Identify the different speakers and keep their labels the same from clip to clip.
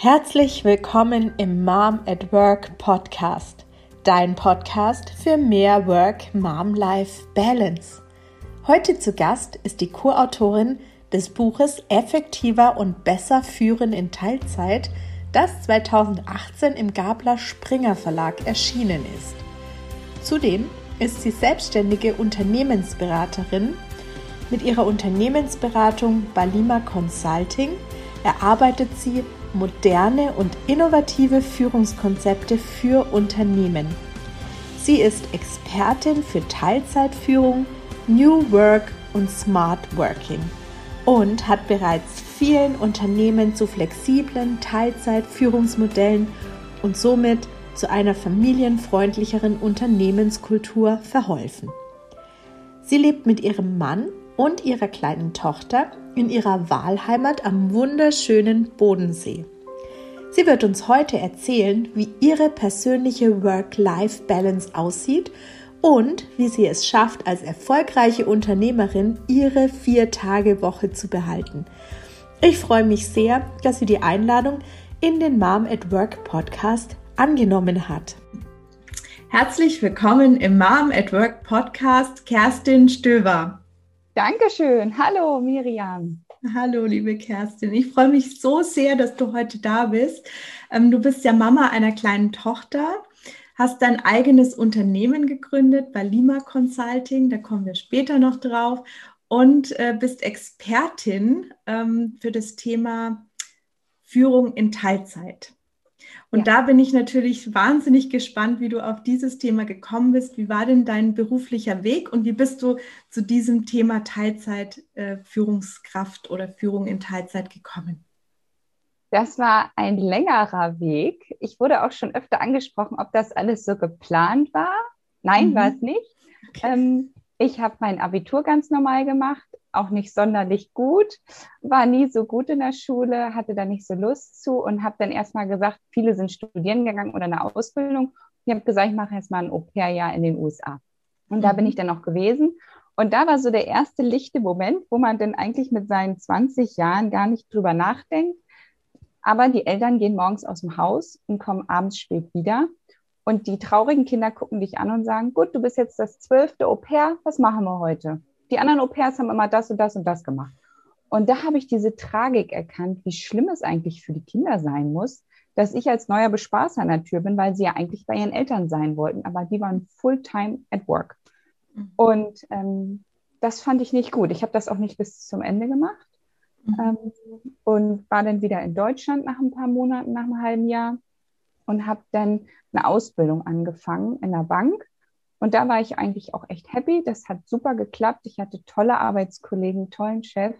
Speaker 1: Herzlich willkommen im Mom at Work Podcast, dein Podcast für mehr Work-Mom-Life-Balance. Heute zu Gast ist die Co-Autorin des Buches Effektiver und besser führen in Teilzeit, das 2018 im Gabler Springer Verlag erschienen ist. Zudem ist sie selbstständige Unternehmensberaterin. Mit ihrer Unternehmensberatung Balima Consulting erarbeitet sie moderne und innovative Führungskonzepte für Unternehmen. Sie ist Expertin für Teilzeitführung, New Work und Smart Working und hat bereits vielen Unternehmen zu flexiblen Teilzeitführungsmodellen und somit zu einer familienfreundlicheren Unternehmenskultur verholfen. Sie lebt mit ihrem Mann und ihrer kleinen Tochter in ihrer Wahlheimat am wunderschönen Bodensee. Sie wird uns heute erzählen, wie ihre persönliche Work-Life-Balance aussieht und wie sie es schafft, als erfolgreiche Unternehmerin ihre Vier-Tage-Woche zu behalten. Ich freue mich sehr, dass sie die Einladung in den Mom at Work Podcast angenommen hat. Herzlich willkommen im Mom at Work Podcast, Kerstin Stöver.
Speaker 2: Dankeschön. Hallo Miriam.
Speaker 1: Hallo, liebe Kerstin. Ich freue mich so sehr, dass du heute da bist. Ähm, du bist ja Mama einer kleinen Tochter, hast dein eigenes Unternehmen gegründet bei Lima Consulting, da kommen wir später noch drauf, und äh, bist Expertin ähm, für das Thema Führung in Teilzeit. Und ja. da bin ich natürlich wahnsinnig gespannt, wie du auf dieses Thema gekommen bist. Wie war denn dein beruflicher Weg und wie bist du zu diesem Thema Teilzeit äh, Führungskraft oder Führung in Teilzeit gekommen?
Speaker 2: Das war ein längerer Weg. Ich wurde auch schon öfter angesprochen, ob das alles so geplant war. Nein, mhm. war es nicht. Okay. Ähm, ich habe mein Abitur ganz normal gemacht, auch nicht sonderlich gut, war nie so gut in der Schule, hatte da nicht so Lust zu und habe dann erstmal gesagt, viele sind studieren gegangen oder eine Ausbildung. Ich habe gesagt, ich mache jetzt mal ein Au-pair-Jahr in den USA. Und da bin mhm. ich dann noch gewesen. Und da war so der erste lichte Moment, wo man dann eigentlich mit seinen 20 Jahren gar nicht drüber nachdenkt. Aber die Eltern gehen morgens aus dem Haus und kommen abends spät wieder. Und die traurigen Kinder gucken dich an und sagen, gut, du bist jetzt das zwölfte Au pair, was machen wir heute? Die anderen Au pairs haben immer das und das und das gemacht. Und da habe ich diese Tragik erkannt, wie schlimm es eigentlich für die Kinder sein muss, dass ich als neuer Bespaßer an der Tür bin, weil sie ja eigentlich bei ihren Eltern sein wollten, aber die waren full-time at work. Mhm. Und ähm, das fand ich nicht gut. Ich habe das auch nicht bis zum Ende gemacht mhm. ähm, und war dann wieder in Deutschland nach ein paar Monaten, nach einem halben Jahr und habe dann eine Ausbildung angefangen in der Bank. Und da war ich eigentlich auch echt happy. Das hat super geklappt. Ich hatte tolle Arbeitskollegen, tollen Chef.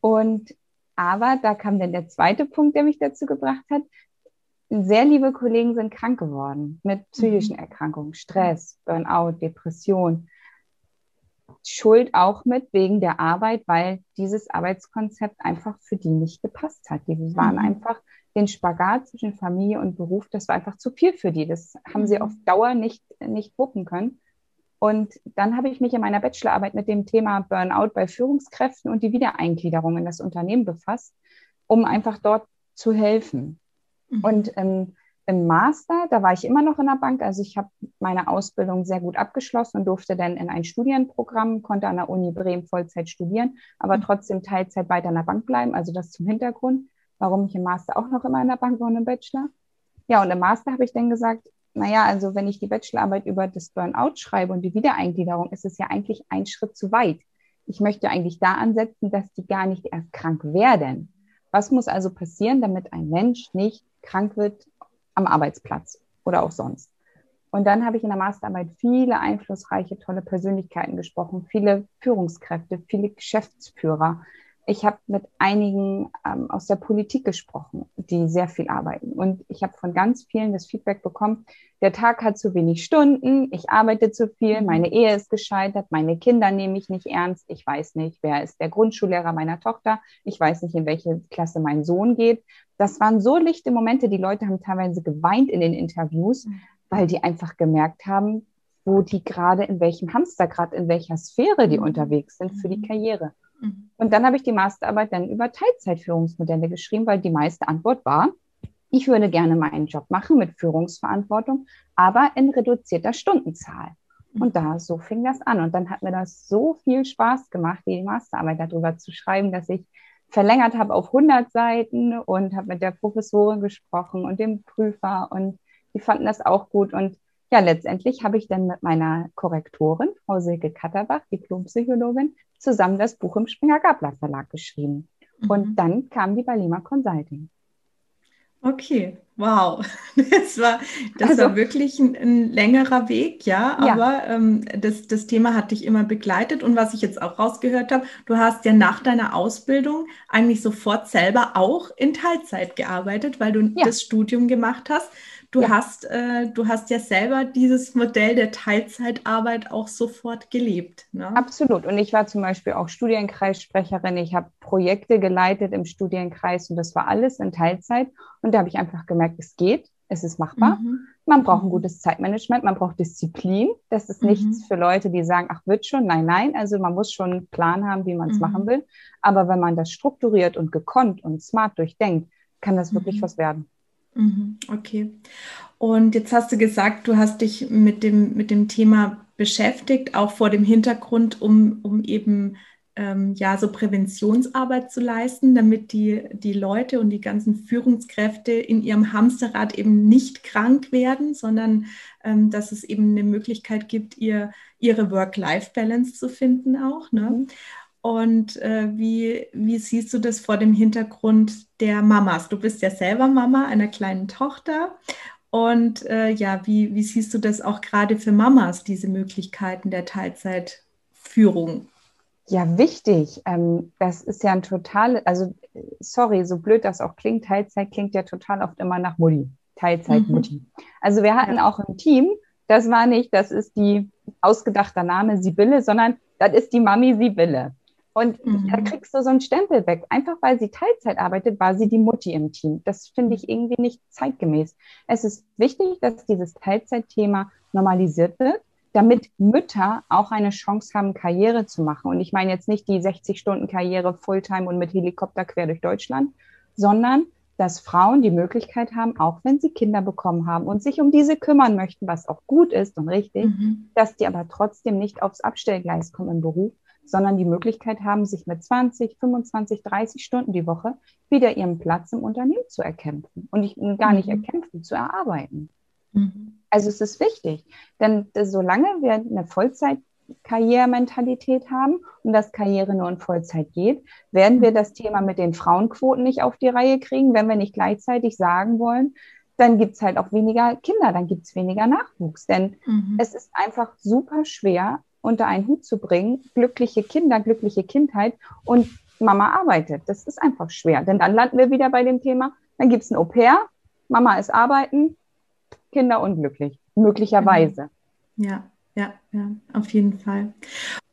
Speaker 2: Und aber da kam dann der zweite Punkt, der mich dazu gebracht hat. Sehr liebe Kollegen sind krank geworden mit psychischen mhm. Erkrankungen, Stress, Burnout, Depression. Schuld auch mit wegen der Arbeit, weil dieses Arbeitskonzept einfach für die nicht gepasst hat. Die waren mhm. einfach den Spagat zwischen Familie und Beruf, das war einfach zu viel für die. Das haben sie mhm. auf Dauer nicht, nicht wuppen können. Und dann habe ich mich in meiner Bachelorarbeit mit dem Thema Burnout bei Führungskräften und die Wiedereingliederung in das Unternehmen befasst, um einfach dort zu helfen. Mhm. Und ähm, im Master, da war ich immer noch in der Bank. Also ich habe meine Ausbildung sehr gut abgeschlossen und durfte dann in ein Studienprogramm, konnte an der Uni Bremen Vollzeit studieren, aber mhm. trotzdem Teilzeit weiter in der Bank bleiben. Also das zum Hintergrund warum ich im Master auch noch immer in der Bank war und im Bachelor. Ja, und im Master habe ich dann gesagt, naja, also wenn ich die Bachelorarbeit über das Burnout schreibe und die Wiedereingliederung, ist es ja eigentlich ein Schritt zu weit. Ich möchte eigentlich da ansetzen, dass die gar nicht erst krank werden. Was muss also passieren, damit ein Mensch nicht krank wird am Arbeitsplatz oder auch sonst? Und dann habe ich in der Masterarbeit viele einflussreiche, tolle Persönlichkeiten gesprochen, viele Führungskräfte, viele Geschäftsführer, ich habe mit einigen ähm, aus der Politik gesprochen, die sehr viel arbeiten. Und ich habe von ganz vielen das Feedback bekommen, der Tag hat zu wenig Stunden, ich arbeite zu viel, meine Ehe ist gescheitert, meine Kinder nehme ich nicht ernst, ich weiß nicht, wer ist der Grundschullehrer meiner Tochter, ich weiß nicht, in welche Klasse mein Sohn geht. Das waren so lichte Momente, die Leute haben teilweise geweint in den Interviews, mhm. weil die einfach gemerkt haben, wo die gerade in welchem Hamsterrad, in welcher Sphäre die mhm. unterwegs sind für die mhm. Karriere. Mhm. Und dann habe ich die Masterarbeit dann über Teilzeitführungsmodelle geschrieben, weil die meiste Antwort war, ich würde gerne meinen Job machen mit Führungsverantwortung, aber in reduzierter Stundenzahl. Und da, so fing das an. Und dann hat mir das so viel Spaß gemacht, die Masterarbeit darüber zu schreiben, dass ich verlängert habe auf 100 Seiten und habe mit der Professorin gesprochen und dem Prüfer und die fanden das auch gut. Und ja, letztendlich habe ich dann mit meiner Korrektorin, Frau Silke Katterbach, Diplompsychologin, zusammen das Buch im Springer-Gabler Verlag geschrieben. Mhm. Und dann kam die Balima Consulting.
Speaker 1: Okay, wow. Das war, das also, war wirklich ein, ein, längerer Weg, ja. Aber ja. Ähm, das, das Thema hat dich immer begleitet. Und was ich jetzt auch rausgehört habe, du hast ja nach deiner Ausbildung eigentlich sofort selber auch in Teilzeit gearbeitet, weil du ja. das Studium gemacht hast. Du, ja. hast, äh, du hast ja selber dieses Modell der Teilzeitarbeit auch sofort gelebt.
Speaker 2: Ne? Absolut. Und ich war zum Beispiel auch Studienkreissprecherin. Ich habe Projekte geleitet im Studienkreis und das war alles in Teilzeit. Und da habe ich einfach gemerkt, es geht, es ist machbar. Mhm. Man braucht ein mhm. gutes Zeitmanagement, man braucht Disziplin. Das ist mhm. nichts für Leute, die sagen, ach, wird schon. Nein, nein. Also man muss schon einen Plan haben, wie man es mhm. machen will. Aber wenn man das strukturiert und gekonnt und smart durchdenkt, kann das wirklich mhm. was werden.
Speaker 1: Mhm, okay. Und jetzt hast du gesagt, du hast dich mit dem, mit dem Thema beschäftigt, auch vor dem Hintergrund, um, um eben ähm, ja so Präventionsarbeit zu leisten, damit die, die Leute und die ganzen Führungskräfte in ihrem Hamsterrad eben nicht krank werden, sondern ähm, dass es eben eine Möglichkeit gibt, ihr, ihre Work-Life-Balance zu finden auch. Ne? Mhm. Und äh, wie, wie siehst du das vor dem Hintergrund der Mamas? Du bist ja selber Mama einer kleinen Tochter. Und äh, ja, wie, wie siehst du das auch gerade für Mamas, diese Möglichkeiten der Teilzeitführung?
Speaker 2: Ja, wichtig. Ähm, das ist ja ein total, also sorry, so blöd das auch klingt, Teilzeit klingt ja total oft immer nach Mutti, Teilzeitmutti. Mhm. Also wir hatten ja. auch ein Team, das war nicht, das ist die ausgedachte Name Sibylle, sondern das ist die Mami Sibylle. Und mhm. da kriegst du so einen Stempel weg. Einfach weil sie Teilzeit arbeitet, war sie die Mutti im Team. Das finde ich irgendwie nicht zeitgemäß. Es ist wichtig, dass dieses Teilzeitthema normalisiert wird, damit Mütter auch eine Chance haben, Karriere zu machen. Und ich meine jetzt nicht die 60-Stunden-Karriere Fulltime und mit Helikopter quer durch Deutschland, sondern dass Frauen die Möglichkeit haben, auch wenn sie Kinder bekommen haben und sich um diese kümmern möchten, was auch gut ist und richtig, mhm. dass die aber trotzdem nicht aufs Abstellgleis kommen im Beruf, sondern die Möglichkeit haben, sich mit 20, 25, 30 Stunden die Woche wieder ihren Platz im Unternehmen zu erkämpfen und nicht, gar nicht mhm. erkämpfen, zu erarbeiten. Mhm. Also es ist wichtig, denn solange wir eine Vollzeit-Karrierementalität haben und das Karriere nur in Vollzeit geht, werden wir das Thema mit den Frauenquoten nicht auf die Reihe kriegen, wenn wir nicht gleichzeitig sagen wollen, dann gibt es halt auch weniger Kinder, dann gibt es weniger Nachwuchs. Denn mhm. es ist einfach super schwer, unter einen Hut zu bringen, glückliche Kinder, glückliche Kindheit und Mama arbeitet. Das ist einfach schwer. Denn dann landen wir wieder bei dem Thema, dann gibt es ein Au-pair, Mama ist arbeiten, Kinder unglücklich, möglicherweise.
Speaker 1: Ja, ja, ja, auf jeden Fall.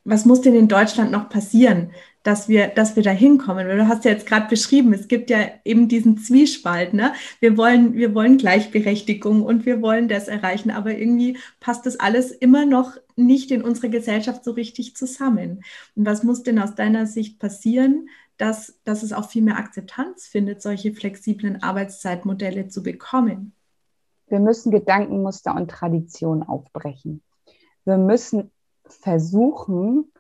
Speaker 1: Was muss denn in Deutschland noch passieren, dass wir, dass wir da hinkommen. Du hast ja jetzt gerade beschrieben, es gibt ja eben diesen Zwiespalt. Ne? Wir, wollen, wir wollen Gleichberechtigung und wir wollen das erreichen, aber irgendwie passt das alles immer noch nicht in unserer Gesellschaft so richtig zusammen. Und was muss denn aus deiner Sicht passieren, dass, dass es auch viel mehr Akzeptanz findet, solche flexiblen Arbeitszeitmodelle zu bekommen?
Speaker 2: Wir müssen Gedankenmuster und Tradition aufbrechen. Wir müssen versuchen,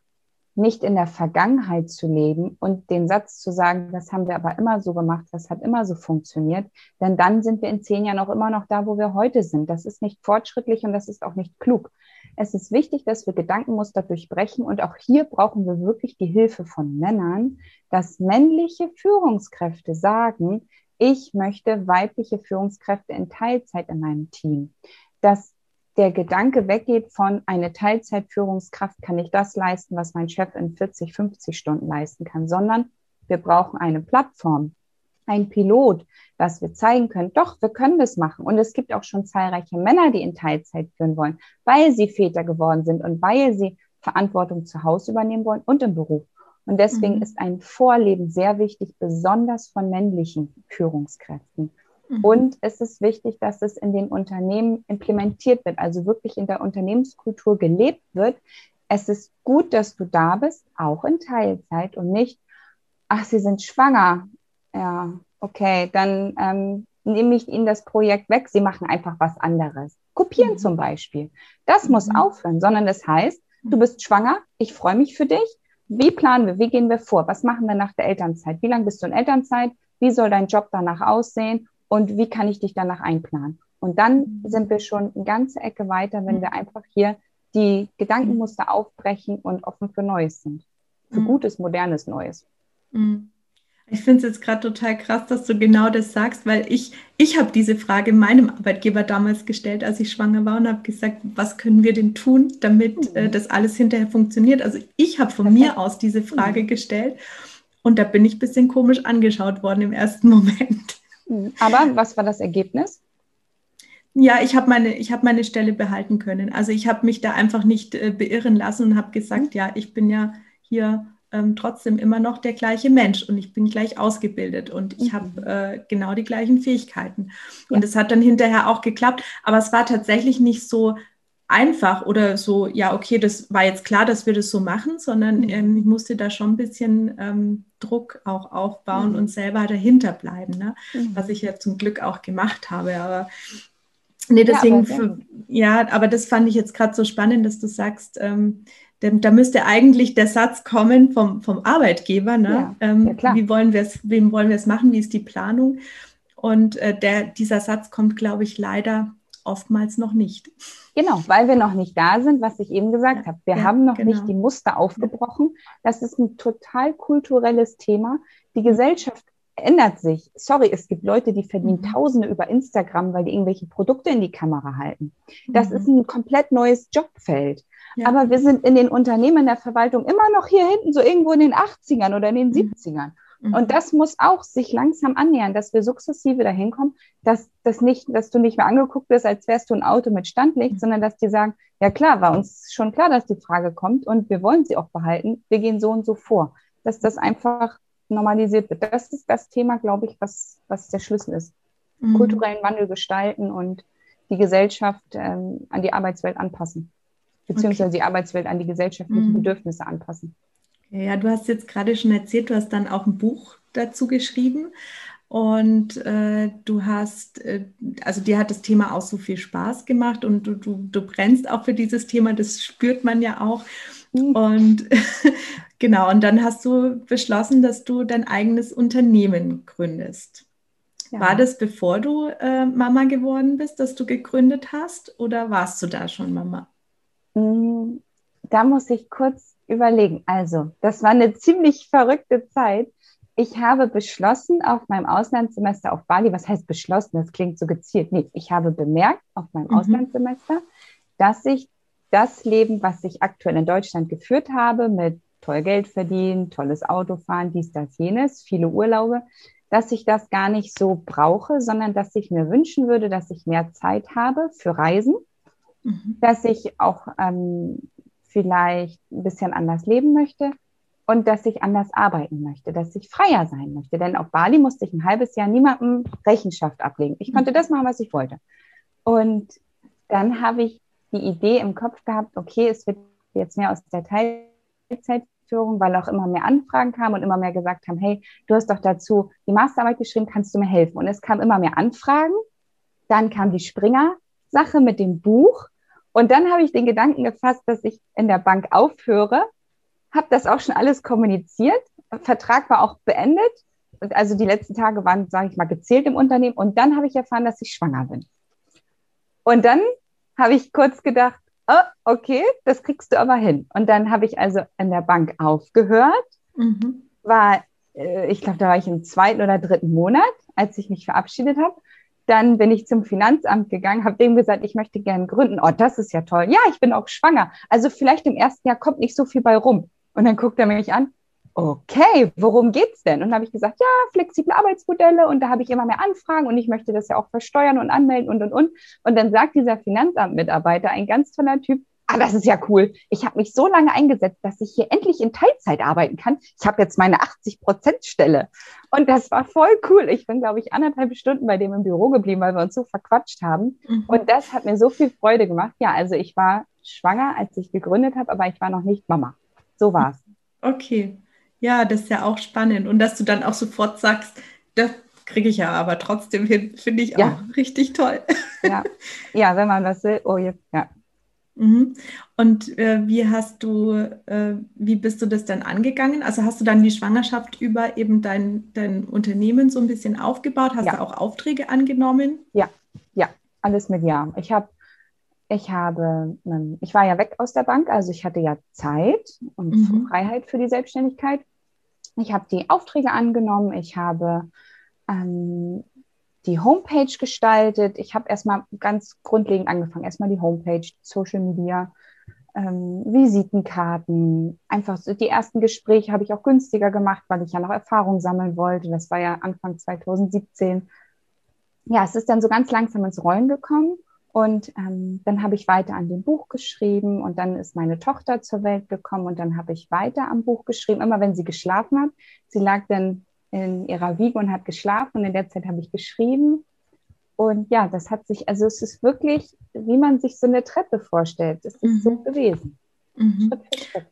Speaker 2: nicht in der Vergangenheit zu leben und den Satz zu sagen, das haben wir aber immer so gemacht, das hat immer so funktioniert, denn dann sind wir in zehn Jahren auch immer noch da, wo wir heute sind. Das ist nicht fortschrittlich und das ist auch nicht klug. Es ist wichtig, dass wir Gedankenmuster durchbrechen und auch hier brauchen wir wirklich die Hilfe von Männern, dass männliche Führungskräfte sagen, ich möchte weibliche Führungskräfte in Teilzeit in meinem Team. Dass der Gedanke weggeht von eine Teilzeitführungskraft kann ich das leisten, was mein Chef in 40, 50 Stunden leisten kann, sondern wir brauchen eine Plattform, ein Pilot, dass wir zeigen können, doch, wir können das machen. Und es gibt auch schon zahlreiche Männer, die in Teilzeit führen wollen, weil sie Väter geworden sind und weil sie Verantwortung zu Hause übernehmen wollen und im Beruf. Und deswegen mhm. ist ein Vorleben sehr wichtig, besonders von männlichen Führungskräften. Mhm. Und es ist wichtig, dass es in den Unternehmen implementiert wird, also wirklich in der Unternehmenskultur gelebt wird. Es ist gut, dass du da bist, auch in Teilzeit und nicht, ach, sie sind schwanger. Ja, okay, dann ähm, nehme ich ihnen das Projekt weg, sie machen einfach was anderes. Kopieren mhm. zum Beispiel. Das muss mhm. aufhören, sondern das heißt, du bist schwanger, ich freue mich für dich. Wie planen wir? Wie gehen wir vor? Was machen wir nach der Elternzeit? Wie lange bist du in Elternzeit? Wie soll dein Job danach aussehen? Und wie kann ich dich danach einplanen? Und dann mhm. sind wir schon eine ganze Ecke weiter, wenn wir einfach hier die Gedankenmuster aufbrechen und offen für Neues sind. Für gutes, modernes Neues.
Speaker 1: Mhm. Ich finde es jetzt gerade total krass, dass du genau das sagst, weil ich, ich habe diese Frage meinem Arbeitgeber damals gestellt, als ich schwanger war und habe gesagt, was können wir denn tun, damit äh, mhm. das alles hinterher funktioniert. Also ich habe von mir aus diese Frage mhm. gestellt und da bin ich ein bisschen komisch angeschaut worden im ersten Moment.
Speaker 2: Mhm. Aber was war das Ergebnis?
Speaker 1: Ja, ich habe meine, hab meine Stelle behalten können. Also ich habe mich da einfach nicht äh, beirren lassen und habe gesagt, ja, ich bin ja hier ähm, trotzdem immer noch der gleiche Mensch und ich bin gleich ausgebildet und ich mhm. habe äh, genau die gleichen Fähigkeiten. Und es hat dann hinterher auch geklappt, aber es war tatsächlich nicht so einfach oder so, ja, okay, das war jetzt klar, dass wir das so machen, sondern mhm. ähm, ich musste da schon ein bisschen ähm, Druck auch aufbauen mhm. und selber dahinter bleiben, ne? Mhm. was ich ja zum Glück auch gemacht habe. Aber nee, deswegen, ja, aber, ja, aber das fand ich jetzt gerade so spannend, dass du sagst, ähm, denn da müsste eigentlich der Satz kommen vom, vom Arbeitgeber, ne? Ja, ähm, ja wie wollen wir es, wem wollen wir es machen, wie ist die Planung? Und äh, der, dieser Satz kommt, glaube ich, leider oftmals noch nicht.
Speaker 2: Genau, weil wir noch nicht da sind, was ich eben gesagt habe. Wir ja, haben noch genau. nicht die Muster aufgebrochen. Das ist ein total kulturelles Thema. Die Gesellschaft ändert sich. Sorry, es gibt Leute, die verdienen mhm. Tausende über Instagram, weil die irgendwelche Produkte in die Kamera halten. Das mhm. ist ein komplett neues Jobfeld. Aber wir sind in den Unternehmen der Verwaltung immer noch hier hinten, so irgendwo in den 80ern oder in den 70ern. Mhm. Und das muss auch sich langsam annähern, dass wir sukzessive dahin kommen, dass, das nicht, dass du nicht mehr angeguckt wirst, als wärst du ein Auto mit Standlicht, mhm. sondern dass die sagen, ja klar, war uns schon klar, dass die Frage kommt und wir wollen sie auch behalten. Wir gehen so und so vor. Dass das einfach normalisiert wird. Das ist das Thema, glaube ich, was, was der Schlüssel ist. Mhm. Kulturellen Wandel gestalten und die Gesellschaft ähm, an die Arbeitswelt anpassen beziehungsweise okay. die Arbeitswelt an die gesellschaftlichen mhm. Bedürfnisse anpassen.
Speaker 1: Ja, du hast jetzt gerade schon erzählt, du hast dann auch ein Buch dazu geschrieben und äh, du hast, äh, also dir hat das Thema auch so viel Spaß gemacht und du, du, du brennst auch für dieses Thema, das spürt man ja auch. Mhm. Und genau, und dann hast du beschlossen, dass du dein eigenes Unternehmen gründest. Ja. War das bevor du äh, Mama geworden bist, dass du gegründet hast oder warst du da schon Mama?
Speaker 2: Mm, da muss ich kurz überlegen. Also, das war eine ziemlich verrückte Zeit. Ich habe beschlossen auf meinem Auslandssemester auf Bali, was heißt beschlossen? Das klingt so gezielt. Nee, ich habe bemerkt auf meinem mhm. Auslandssemester, dass ich das Leben, was ich aktuell in Deutschland geführt habe, mit toll Geld verdienen, tolles Auto fahren, dies, das, jenes, viele Urlaube, dass ich das gar nicht so brauche, sondern dass ich mir wünschen würde, dass ich mehr Zeit habe für Reisen, mhm. dass ich auch ähm, vielleicht ein bisschen anders leben möchte und dass ich anders arbeiten möchte, dass ich freier sein möchte. Denn auf Bali musste ich ein halbes Jahr niemandem Rechenschaft ablegen. Ich konnte das machen, was ich wollte. Und dann habe ich die Idee im Kopf gehabt, okay, es wird jetzt mehr aus der Teilzeitführung, weil auch immer mehr Anfragen kamen und immer mehr gesagt haben, hey, du hast doch dazu die Masterarbeit geschrieben, kannst du mir helfen? Und es kamen immer mehr Anfragen. Dann kam die Springer-Sache mit dem Buch. Und dann habe ich den Gedanken gefasst, dass ich in der Bank aufhöre, habe das auch schon alles kommuniziert. Vertrag war auch beendet. Also die letzten Tage waren, sage ich mal, gezählt im Unternehmen. Und dann habe ich erfahren, dass ich schwanger bin. Und dann habe ich kurz gedacht, oh, okay, das kriegst du aber hin. Und dann habe ich also in der Bank aufgehört, mhm. war, äh, ich glaube, da war ich im zweiten oder dritten Monat, als ich mich verabschiedet habe. Dann bin ich zum Finanzamt gegangen, habe dem gesagt, ich möchte gerne gründen. Oh, das ist ja toll. Ja, ich bin auch schwanger. Also vielleicht im ersten Jahr kommt nicht so viel bei rum. Und dann guckt er mich an. Okay, worum geht's denn? Und habe ich gesagt, ja, flexible Arbeitsmodelle und da habe ich immer mehr Anfragen und ich möchte das ja auch versteuern und anmelden und und und. Und dann sagt dieser Finanzamtmitarbeiter, ein ganz toller Typ, ah, das ist ja cool. Ich habe mich so lange eingesetzt, dass ich hier endlich in Teilzeit arbeiten kann. Ich habe jetzt meine 80-Prozent-Stelle. Und das war voll cool. Ich bin, glaube ich, anderthalb Stunden bei dem im Büro geblieben, weil wir uns so verquatscht haben. Mhm. Und das hat mir so viel Freude gemacht. Ja, also ich war schwanger, als ich gegründet habe, aber ich war noch nicht Mama. So war es.
Speaker 1: Okay. Ja, das ist ja auch spannend. Und dass du dann auch sofort sagst, das, kriege ich ja aber trotzdem hin, finde ich
Speaker 2: Ja.
Speaker 1: auch richtig toll.
Speaker 2: Ja. ja, wenn man das will, oh jetzt, ja.
Speaker 1: Mhm. Und äh, wie hast du, äh, wie bist du das dann angegangen? Also hast du dann die Schwangerschaft über eben dein, dein Unternehmen so ein bisschen aufgebaut? Hast
Speaker 2: Ja.
Speaker 1: du auch Aufträge angenommen?
Speaker 2: Alles mit Ja. Ich habe, ich habe, ich war ja weg aus der Bank, also ich hatte ja Zeit und
Speaker 1: Mhm.
Speaker 2: Freiheit für die Selbstständigkeit. Ich habe die Aufträge angenommen, ich habe ähm, die Homepage gestaltet. Ich habe erstmal ganz grundlegend angefangen. Erstmal die Homepage, Social Media, ähm, Visitenkarten. Einfach so die ersten Gespräche habe ich auch günstiger gemacht, weil ich ja noch Erfahrung sammeln wollte. Das war ja Anfang 2017 ja, es ist dann so ganz langsam ins Rollen gekommen und ähm, dann habe ich weiter an dem Buch geschrieben und dann ist meine Tochter zur Welt gekommen und dann habe ich weiter am Buch geschrieben, immer wenn sie geschlafen hat. Sie lag dann in ihrer Wiege und hat geschlafen und in der Zeit habe ich geschrieben. Und ja, das hat sich, also es ist wirklich, wie man sich so eine Treppe vorstellt. Es ist
Speaker 1: Mhm.
Speaker 2: so gewesen.
Speaker 1: Mhm.
Speaker 2: Schritt für Schritt.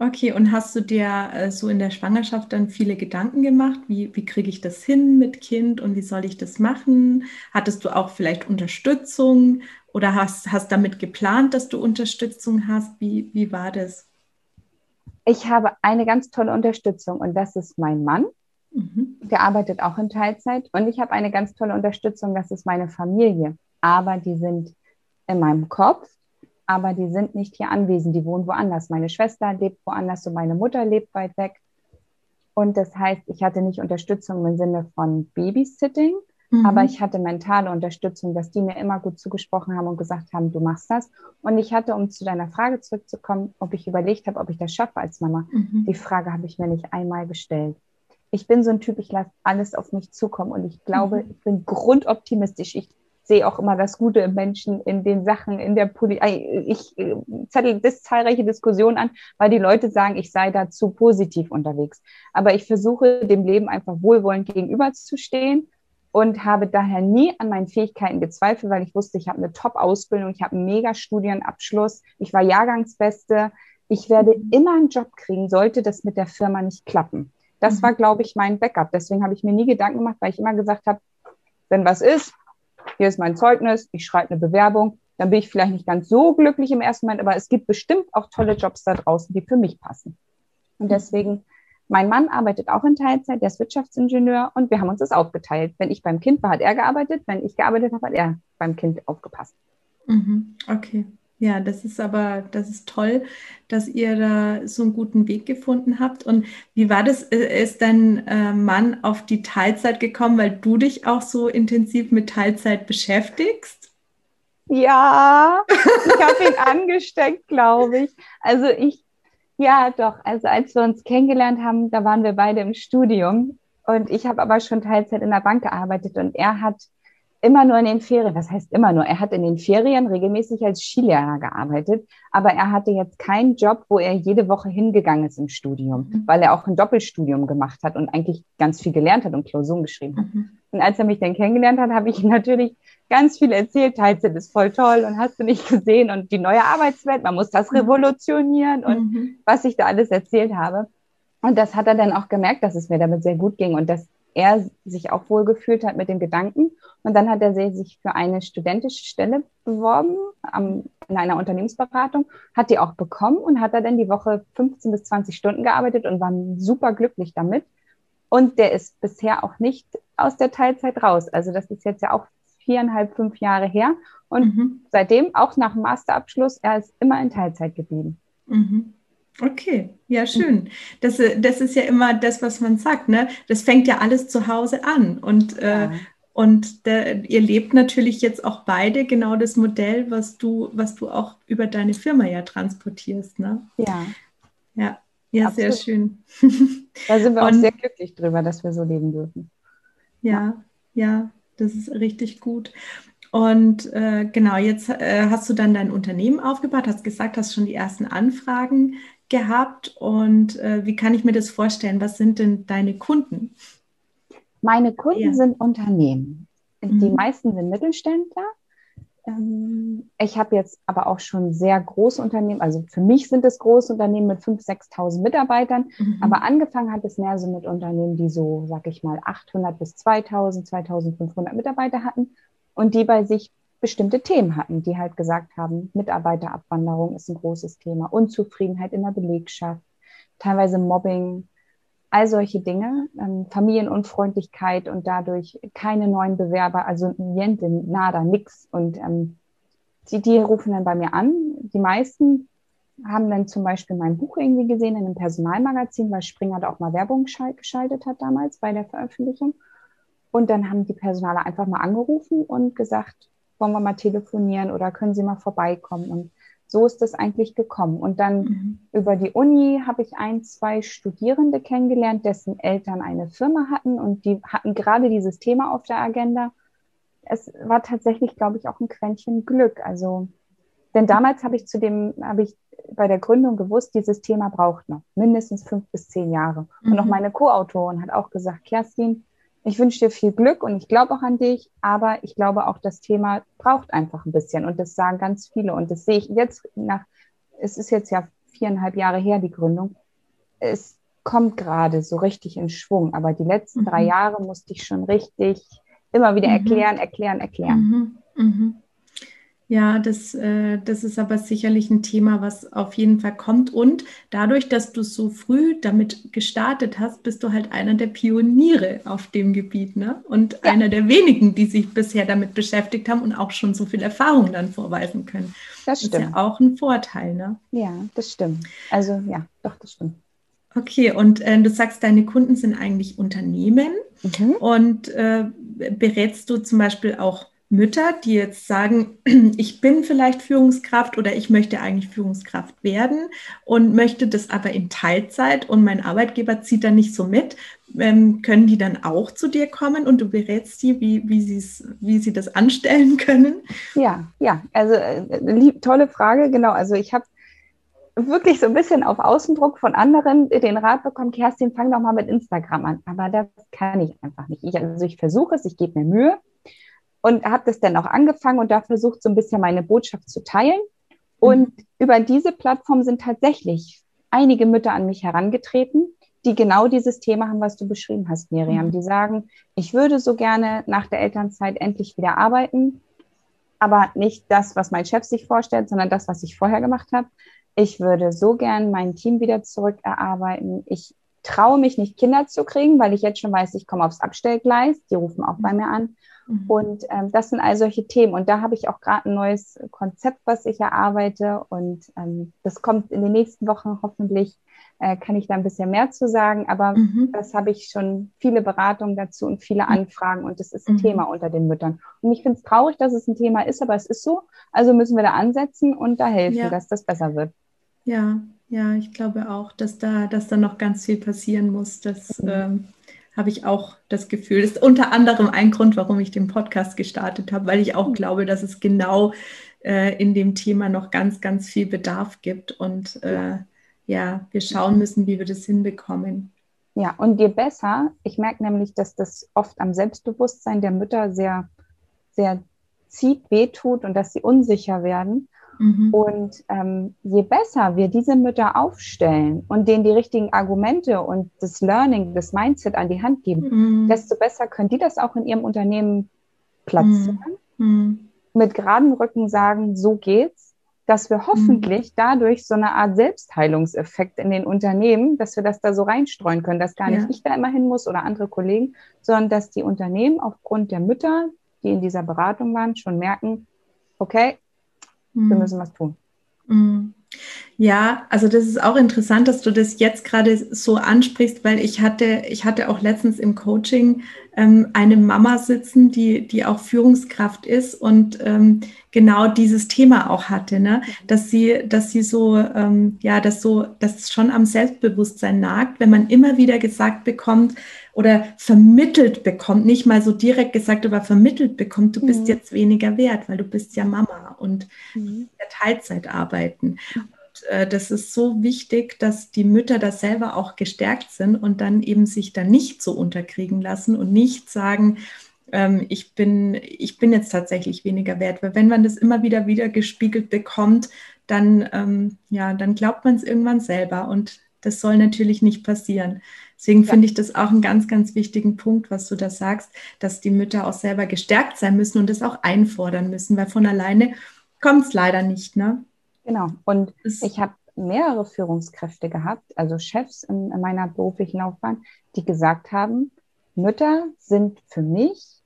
Speaker 1: Okay, und hast du dir äh, so in der Schwangerschaft dann viele Gedanken gemacht? Wie, wie kriege ich das hin mit Kind und wie soll ich das machen? Hattest du auch vielleicht Unterstützung oder hast, hast damit geplant, dass du Unterstützung hast? Wie, wie war das?
Speaker 2: Ich habe eine ganz tolle Unterstützung und das ist mein Mann.
Speaker 1: Mhm.
Speaker 2: Der arbeitet auch in Teilzeit und ich habe eine ganz tolle Unterstützung, das ist meine Familie. Aber die sind in meinem Kopf, aber die sind nicht hier anwesend, die wohnen woanders. Meine Schwester lebt woanders und meine Mutter lebt weit weg. Und das heißt, ich hatte nicht Unterstützung im Sinne von Babysitting,
Speaker 1: Mhm.
Speaker 2: aber ich hatte mentale Unterstützung, dass die mir immer gut zugesprochen haben und gesagt haben, du machst das. Und ich hatte, um zu deiner Frage zurückzukommen, ob ich überlegt habe, ob ich das schaffe als Mama,
Speaker 1: Mhm.
Speaker 2: die Frage habe ich mir nicht einmal gestellt. Ich bin so ein Typ, ich lasse alles auf mich zukommen und ich glaube,
Speaker 1: Mhm.
Speaker 2: ich bin grundoptimistisch. Ich sehe auch immer das Gute im Menschen, in den Sachen, in der Politik. Ich äh, zettel das zahlreiche Diskussionen an, weil die Leute sagen, ich sei da zu positiv unterwegs. Aber ich versuche dem Leben einfach wohlwollend gegenüberzustehen und habe daher nie an meinen Fähigkeiten gezweifelt, weil ich wusste, ich habe eine Top-Ausbildung, ich habe einen Mega-Studienabschluss, ich war Jahrgangsbeste. Ich werde
Speaker 1: Mhm.
Speaker 2: immer einen Job kriegen, sollte das mit der Firma nicht klappen. Das
Speaker 1: Mhm.
Speaker 2: war, glaube ich, mein Backup. Deswegen habe ich mir nie Gedanken gemacht, weil ich immer gesagt habe, wenn was ist, hier ist mein Zeugnis, ich schreibe eine Bewerbung, dann bin ich vielleicht nicht ganz so glücklich im ersten Moment, aber es gibt bestimmt auch tolle Jobs da draußen, die für mich passen. Und deswegen, mein Mann arbeitet auch in Teilzeit, der ist Wirtschaftsingenieur und wir haben uns das aufgeteilt. Wenn ich beim Kind war, hat er gearbeitet, wenn ich gearbeitet habe, hat er beim Kind aufgepasst.
Speaker 1: Mhm. Okay. Ja, das ist aber, das ist toll, dass ihr da so einen guten Weg gefunden habt. Und wie war das? Äh, Ist dein äh, Mann auf die Teilzeit gekommen, weil du dich auch so intensiv mit Teilzeit beschäftigst?
Speaker 2: Ja, ich habe ihn angesteckt, glaube ich. Also ich, ja, doch. Also als wir uns kennengelernt haben, da waren wir beide im Studium und ich habe aber schon Teilzeit in der Bank gearbeitet und er hat immer nur in den Ferien, was heißt immer nur? Er hat in den Ferien regelmäßig als Skilehrer gearbeitet, aber er hatte jetzt keinen Job, wo er jede Woche hingegangen ist im Studium,
Speaker 1: Mhm.
Speaker 2: weil er auch ein Doppelstudium gemacht hat und eigentlich ganz viel gelernt hat und Klausuren geschrieben hat.
Speaker 1: Mhm.
Speaker 2: Und als er mich dann kennengelernt hat, habe ich ihm natürlich ganz viel erzählt. Teilzeit ist voll toll und hast du nicht gesehen und die neue Arbeitswelt, man muss das
Speaker 1: Mhm.
Speaker 2: revolutionieren und
Speaker 1: Mhm.
Speaker 2: was ich da alles erzählt habe. Und das hat er dann auch gemerkt, dass es mir damit sehr gut ging und dass er sich auch wohl gefühlt hat mit dem Gedanken. Und dann hat er sich für eine studentische Stelle beworben am, in einer Unternehmensberatung, hat die auch bekommen und hat da dann die Woche 15 bis 20 Stunden gearbeitet und war super glücklich damit. Und der ist bisher auch nicht aus der Teilzeit raus. Also das ist jetzt ja auch viereinhalb, fünf Jahre her. Und
Speaker 1: Mhm.
Speaker 2: seitdem, auch nach dem Masterabschluss, er ist immer in Teilzeit geblieben.
Speaker 1: Mhm. Okay, ja, schön. Das, äh, das ist ja immer das, was man sagt, ne? Das fängt ja alles zu Hause an. Und, äh,
Speaker 2: Ja.
Speaker 1: und der, ihr lebt natürlich jetzt auch beide genau das Modell, was du, was du auch über deine Firma ja transportierst, ne?
Speaker 2: ja,
Speaker 1: Ja, ja, sehr schön.
Speaker 2: da sind wir auch
Speaker 1: Und-
Speaker 2: sehr glücklich drüber, dass wir so leben dürfen.
Speaker 1: Ja, ja, das ist richtig gut. Und äh, genau, jetzt äh, hast du dann dein Unternehmen aufgebaut, hast gesagt, hast schon die ersten Anfragen gehabt. Und äh, wie kann ich mir das vorstellen? Was sind denn deine Kunden?
Speaker 2: Meine Kunden
Speaker 1: Ja.
Speaker 2: sind Unternehmen. Die
Speaker 1: Mhm.
Speaker 2: meisten sind Mittelständler. Ähm, ich habe jetzt aber auch schon sehr große Unternehmen, also für mich sind es große Unternehmen mit 5.000, 6.000 Mitarbeitern, mhm. aber angefangen hat es mehr so mit Unternehmen, die so, sag ich mal, 800 bis 2.000, 2.500 Mitarbeiter hatten und die bei sich bestimmte Themen hatten, die halt gesagt haben, Mitarbeiterabwanderung ist ein großes Thema, Unzufriedenheit in der Belegschaft, teilweise Mobbing, all solche Dinge, ähm, Familienunfreundlichkeit und dadurch keine neuen Bewerber, also niente, nada, nix. Und ähm, die, die rufen dann bei mir an. Die meisten haben dann zum Beispiel mein Buch irgendwie gesehen in einem Personalmagazin, weil Springer da auch mal Werbung geschaltet hat damals bei der Veröffentlichung. Und dann haben die Personale einfach mal angerufen und gesagt, wollen wir mal telefonieren oder können Sie mal vorbeikommen? Und so ist es eigentlich gekommen. Und dann mhm. über die Uni habe ich ein, zwei Studierende kennengelernt, dessen Eltern eine Firma hatten und die hatten gerade dieses Thema auf der Agenda. Es war tatsächlich, glaube ich, auch ein Quäntchen Glück. Also, denn damals habe ich zu dem, habe ich bei der Gründung gewusst, dieses Thema braucht noch mindestens fünf bis zehn Jahre. Mhm. Und auch meine Co-Autorin hat auch gesagt, Kerstin, ich wünsche dir viel Glück und ich glaube auch an dich, aber ich glaube auch, das Thema braucht einfach ein bisschen und das sagen ganz viele und das sehe ich jetzt nach, es ist jetzt ja viereinhalb Jahre her, die Gründung. Es kommt gerade so richtig in Schwung, aber die letzten mhm. drei Jahre musste ich schon richtig immer wieder mhm. erklären, erklären, erklären.
Speaker 1: Mhm. mhm. Ja, das, äh, das ist aber sicherlich ein Thema, was auf jeden Fall kommt. Und dadurch, dass du so früh damit gestartet hast, bist du halt einer der Pioniere auf dem Gebiet, ne? Und ja. einer der wenigen, die sich bisher damit beschäftigt haben und auch schon so viel Erfahrung dann vorweisen können.
Speaker 2: Das stimmt. Das
Speaker 1: ist ja auch ein Vorteil, ne?
Speaker 2: Ja, das stimmt. Also ja, doch, das stimmt.
Speaker 1: Okay, und äh, du sagst, deine Kunden sind eigentlich Unternehmen mhm. und äh, berätst du zum Beispiel auch Mütter, die jetzt sagen, ich bin vielleicht Führungskraft oder ich möchte eigentlich Führungskraft werden und möchte das aber in Teilzeit und mein Arbeitgeber zieht da nicht so mit, ähm, können die dann auch zu dir kommen und du berätst sie, wie, wie, wie sie das anstellen können?
Speaker 2: Ja, ja, also äh, lieb, tolle Frage, genau. Also ich habe wirklich so ein bisschen auf Außendruck von anderen den Rat bekommen, Kerstin, fang doch mal mit Instagram an. Aber das kann ich einfach nicht. Ich, also ich versuche es, ich gebe mir Mühe und habe das dann auch angefangen und da versucht, so ein bisschen meine Botschaft zu teilen. Und mhm. über diese Plattform sind tatsächlich einige Mütter an mich herangetreten, die genau dieses Thema haben, was du beschrieben hast, Miriam. Mhm. Die sagen, ich würde so gerne nach der Elternzeit endlich wieder arbeiten, aber nicht das, was mein Chef sich vorstellt, sondern das, was ich vorher gemacht habe. Ich würde so gern mein Team wieder zurückerarbeiten. Ich traue mich nicht, Kinder zu kriegen, weil ich jetzt schon weiß, ich komme aufs Abstellgleis. Die rufen auch bei mir an. Mhm. Und ähm, das sind all solche Themen. Und da habe ich auch gerade ein neues Konzept, was ich erarbeite. Und ähm, das kommt in den nächsten Wochen hoffentlich. Äh, kann ich da ein bisschen mehr zu sagen. Aber mhm. das habe ich schon viele Beratungen dazu und viele mhm. Anfragen. Und das ist ein mhm. Thema unter den Müttern. Und ich finde es traurig, dass es ein Thema ist, aber es ist so. Also müssen wir da ansetzen und da helfen, ja. dass das besser wird.
Speaker 1: Ja, ja, ich glaube auch, dass da, dass da noch ganz viel passieren muss. Das mhm. ähm, habe ich auch das Gefühl. Das ist unter anderem ein Grund, warum ich den Podcast gestartet habe, weil ich auch mhm. glaube, dass es genau äh, in dem Thema noch ganz, ganz viel Bedarf gibt und äh, ja, wir schauen müssen, wie wir das hinbekommen.
Speaker 2: Ja, und je besser, ich merke nämlich, dass das oft am Selbstbewusstsein der Mütter sehr, sehr zieht, wehtut und dass sie unsicher werden. Mhm. Und ähm, je besser wir diese Mütter aufstellen und denen die richtigen Argumente und das Learning, das Mindset an die Hand geben, mhm. desto besser können die das auch in ihrem Unternehmen platzieren. Mhm. mhm. Mit geradem Rücken sagen, so geht's, dass wir hoffentlich mhm. dadurch so eine Art Selbstheilungseffekt in den Unternehmen, dass wir das da so reinstreuen können, dass gar nicht ja. ich da immer hin muss oder andere Kollegen, sondern dass die Unternehmen aufgrund der Mütter, die in dieser Beratung waren, schon merken, okay, wir mhm. müssen was tun.
Speaker 1: Mhm. Ja, also das ist auch interessant, dass du das jetzt gerade so ansprichst, weil ich hatte, ich hatte auch letztens im Coaching ähm, eine Mama sitzen, die, die auch Führungskraft ist und ähm, genau dieses Thema auch hatte, ne? dass sie, dass sie so, ähm, ja, dass so, dass es schon am Selbstbewusstsein nagt, wenn man immer wieder gesagt bekommt oder vermittelt bekommt, nicht mal so direkt gesagt, aber vermittelt bekommt, du bist mhm. jetzt weniger wert, weil du bist ja Mama und mhm. Teilzeit arbeiten. Äh, das ist so wichtig, dass die Mütter da selber auch gestärkt sind und dann eben sich da nicht so unterkriegen lassen und nicht sagen, ähm, ich, bin, ich bin jetzt tatsächlich weniger wert. Weil wenn man das immer wieder wieder gespiegelt bekommt, dann, ähm, ja, dann glaubt man es irgendwann selber. Und das soll natürlich nicht passieren. Deswegen ja. finde ich das auch einen ganz, ganz wichtigen Punkt, was du da sagst, dass die Mütter auch selber gestärkt sein müssen und das auch einfordern müssen, weil von alleine kommt es leider nicht. Ne?
Speaker 2: Genau. Und das ich habe mehrere Führungskräfte gehabt, also Chefs in, in meiner beruflichen Laufbahn, die gesagt haben, Mütter sind für mich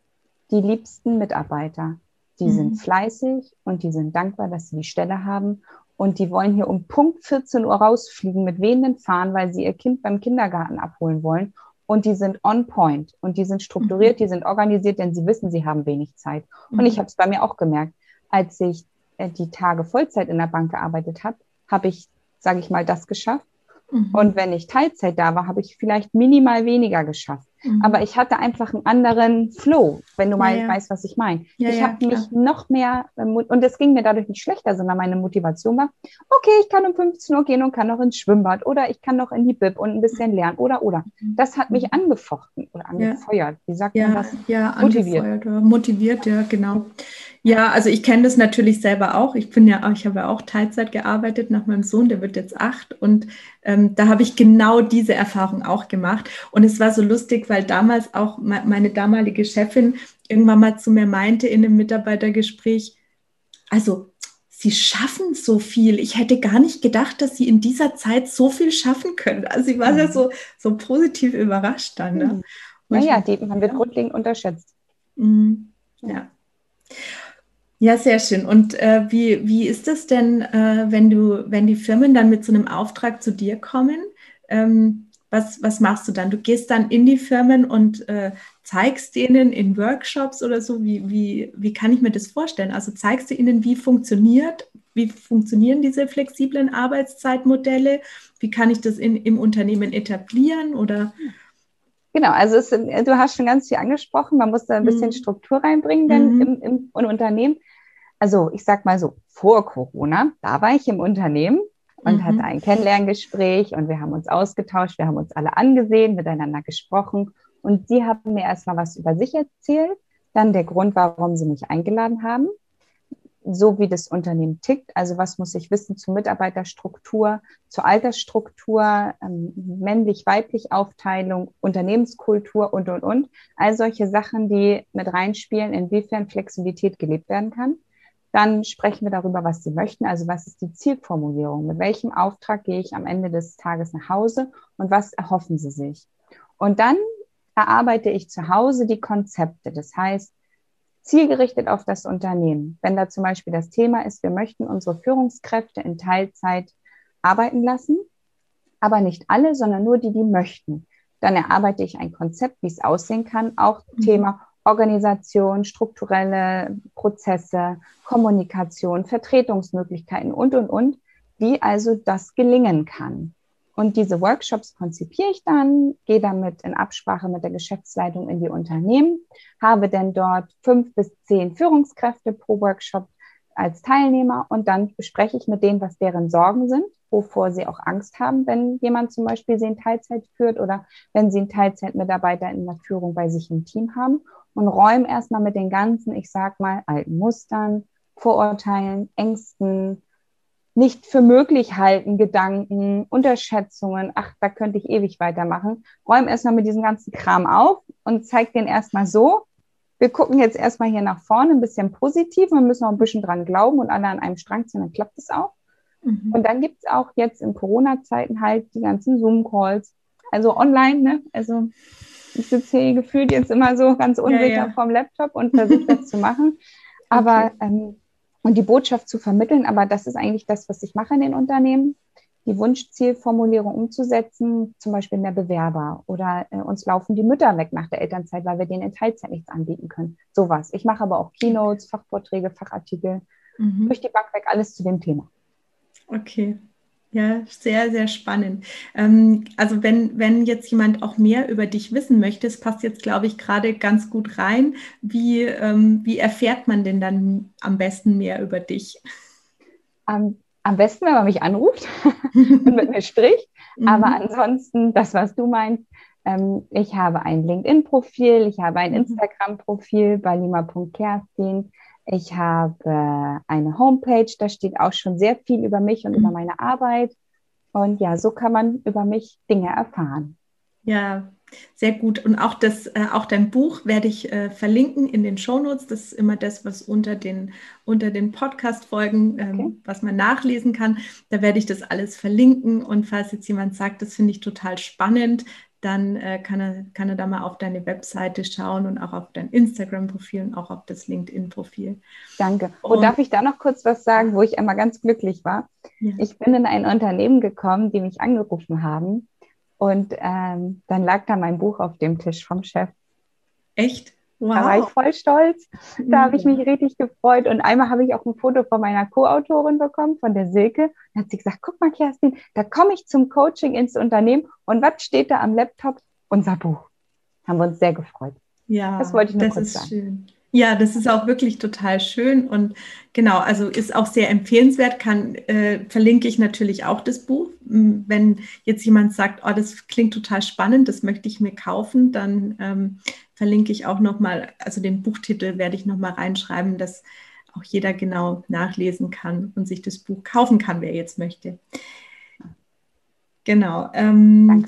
Speaker 2: die liebsten Mitarbeiter. Die mhm. sind fleißig und die sind dankbar, dass sie die Stelle haben. Und die wollen hier um Punkt 14 Uhr rausfliegen mit wehenden Fahnen, weil sie ihr Kind beim Kindergarten abholen wollen. Und die sind on point und die sind strukturiert, mhm. die sind organisiert, denn sie wissen, sie haben wenig Zeit. Mhm. Und ich habe es bei mir auch gemerkt, als ich äh, die Tage Vollzeit in der Bank gearbeitet habe, habe ich, sage ich mal, das geschafft. Mhm. Und wenn ich Teilzeit da war, habe ich vielleicht minimal weniger geschafft. Mhm. Aber ich hatte einfach einen anderen Flow, wenn du mal ja, ja. weißt, was ich meine. Ja, ich habe mich noch mehr, ähm, und es ging mir dadurch nicht schlechter, sondern meine Motivation war, okay, ich kann um 15 Uhr gehen und kann noch ins Schwimmbad oder ich kann noch in die Bib und ein bisschen lernen oder oder. Mhm. Das hat mich mhm. angefochten oder angefeuert. Wie sagt man das?
Speaker 1: Ja, motiviert. Motiviert, ja, genau. Ja, also ich kenne das natürlich selber auch. Ich bin ja, ich habe ja auch Teilzeit gearbeitet nach meinem Sohn, der wird jetzt acht und ähm, da habe ich genau diese Erfahrung auch gemacht. Und es war so lustig, weil damals auch meine damalige Chefin irgendwann mal zu mir meinte in einem Mitarbeitergespräch, also Sie schaffen so viel. Ich hätte gar nicht gedacht, dass Sie in dieser Zeit so viel schaffen können. Also ich war mhm. ja so, so positiv überrascht dann. Ne?
Speaker 2: Mhm. Ja, ja, die, man wird ja. grundlegend unterschätzt.
Speaker 1: Mhm. Ja. Ja, sehr schön. Und äh, wie, wie ist es denn, äh, wenn du, wenn die Firmen dann mit so einem Auftrag zu dir kommen? Ähm, was, was machst du dann? Du gehst dann in die Firmen und äh, zeigst denen in Workshops oder so, wie, wie, wie kann ich mir das vorstellen? Also zeigst du ihnen, wie funktioniert, wie funktionieren diese flexiblen Arbeitszeitmodelle? Wie kann ich das in, im Unternehmen etablieren oder?
Speaker 2: Genau, also es, du hast schon ganz viel angesprochen, man muss da ein bisschen mhm. Struktur reinbringen denn mhm. im, im, im Unternehmen. Also ich sag mal so, vor Corona, da war ich im Unternehmen und mhm. hatte ein Kennenlerngespräch und wir haben uns ausgetauscht, wir haben uns alle angesehen, miteinander gesprochen und sie haben mir erstmal was über sich erzählt, dann der Grund, warum sie mich eingeladen haben, so wie das Unternehmen tickt, also was muss ich wissen zur Mitarbeiterstruktur, zur Altersstruktur, ähm, männlich-weiblich Aufteilung, Unternehmenskultur und, und, und. All solche Sachen, die mit reinspielen, inwiefern Flexibilität gelebt werden kann. Dann sprechen wir darüber, was Sie möchten. Also was ist die Zielformulierung? Mit welchem Auftrag gehe ich am Ende des Tages nach Hause und was erhoffen Sie sich? Und dann erarbeite ich zu Hause die Konzepte. Das heißt, zielgerichtet auf das Unternehmen. Wenn da zum Beispiel das Thema ist, wir möchten unsere Führungskräfte in Teilzeit arbeiten lassen, aber nicht alle, sondern nur die, die möchten. Dann erarbeite ich ein Konzept, wie es aussehen kann. Auch mhm. Thema Organisation, strukturelle Prozesse, Kommunikation, Vertretungsmöglichkeiten und, und, und, wie also das gelingen kann. Und diese Workshops konzipiere ich dann, gehe damit in Absprache mit der Geschäftsleitung in die Unternehmen, habe dann dort fünf bis zehn Führungskräfte pro Workshop als Teilnehmer und dann bespreche ich mit denen, was deren Sorgen sind, wovor sie auch Angst haben, wenn jemand zum Beispiel sie in Teilzeit führt oder wenn sie einen Teilzeitmitarbeiter in der Führung bei sich im Team haben und räumen erstmal mit den ganzen, ich sag mal, alten Mustern, Vorurteilen, Ängsten, nicht für möglich halten, Gedanken, Unterschätzungen, ach, da könnte ich ewig weitermachen. Räum erstmal mit diesem ganzen Kram auf und zeig den erstmal so. Wir gucken jetzt erstmal hier nach vorne, ein bisschen positiv. Wir müssen auch ein bisschen dran glauben und alle an einem Strang ziehen, dann klappt es auch. Mhm. Und dann gibt es auch jetzt in Corona-Zeiten halt die ganzen Zoom-Calls, also online, ne? Also ich sitze hier gefühlt jetzt immer so ganz unsicher ja, ja. vorm Laptop und versuche das zu machen. Aber okay. ähm, und die Botschaft zu vermitteln, aber das ist eigentlich das, was ich mache in den Unternehmen, die Wunschzielformulierung umzusetzen, zum Beispiel der Bewerber oder äh, uns laufen die Mütter weg nach der Elternzeit, weil wir denen in Teilzeit nichts anbieten können. Sowas. Ich mache aber auch Keynotes, Fachvorträge, Fachartikel, mhm. durch die Bank weg, alles zu dem Thema.
Speaker 1: Okay, ja, sehr, sehr spannend. Ähm, also wenn, wenn jetzt jemand auch mehr über dich wissen möchte, es passt jetzt, glaube ich, gerade ganz gut rein. Wie, ähm, wie erfährt man denn dann am besten mehr über dich?
Speaker 2: Am, am besten, wenn man mich anruft und mit mir spricht. Aber mhm. ansonsten, das, was du meinst, Ähm, ich habe ein LinkedIn-Profil, ich habe ein mhm. Instagram-Profil bei lima.kerstin. Ich habe eine Homepage, da steht auch schon sehr viel über mich und mhm. über meine Arbeit. Und ja, so kann man über mich Dinge erfahren.
Speaker 1: Ja, sehr gut. Und auch das, äh, auch dein Buch werde ich äh, verlinken in den Shownotes. Das ist immer das, was unter den, unter den Podcast-Folgen, ähm, okay. was man nachlesen kann. Da werde ich das alles verlinken. Und falls jetzt jemand sagt, das finde ich total spannend, dann äh, kann, er, kann er da mal auf deine Webseite schauen und auch auf dein Instagram-Profil und auch auf das LinkedIn-Profil.
Speaker 2: Danke. Und, und, darf ich da noch kurz was sagen, wo ich einmal ganz glücklich war? Ja. Ich bin in ein Unternehmen gekommen, die mich angerufen haben. Und ähm, dann lag da mein Buch auf dem Tisch vom Chef.
Speaker 1: Echt?
Speaker 2: Wow. Da war ich voll stolz. Da habe ich mich richtig gefreut. Und einmal habe ich auch ein Foto von meiner Co-Autorin bekommen, von der Silke. Da hat sie gesagt, guck mal, Kerstin, da komme ich zum Coaching ins Unternehmen. Und was steht da am Laptop? Unser Buch. Haben wir uns sehr gefreut.
Speaker 1: Ja, das wollte ich nur das kurz ist sagen. Schön. Ja, das ist auch wirklich total schön und genau, also ist auch sehr empfehlenswert. Kann äh, verlinke ich natürlich auch das Buch. Wenn jetzt jemand sagt, oh, das klingt total spannend, das möchte ich mir kaufen, dann ähm, verlinke ich auch nochmal, also den Buchtitel werde ich nochmal reinschreiben, dass auch jeder genau nachlesen kann und sich das Buch kaufen kann, wer jetzt möchte. Genau. Ähm,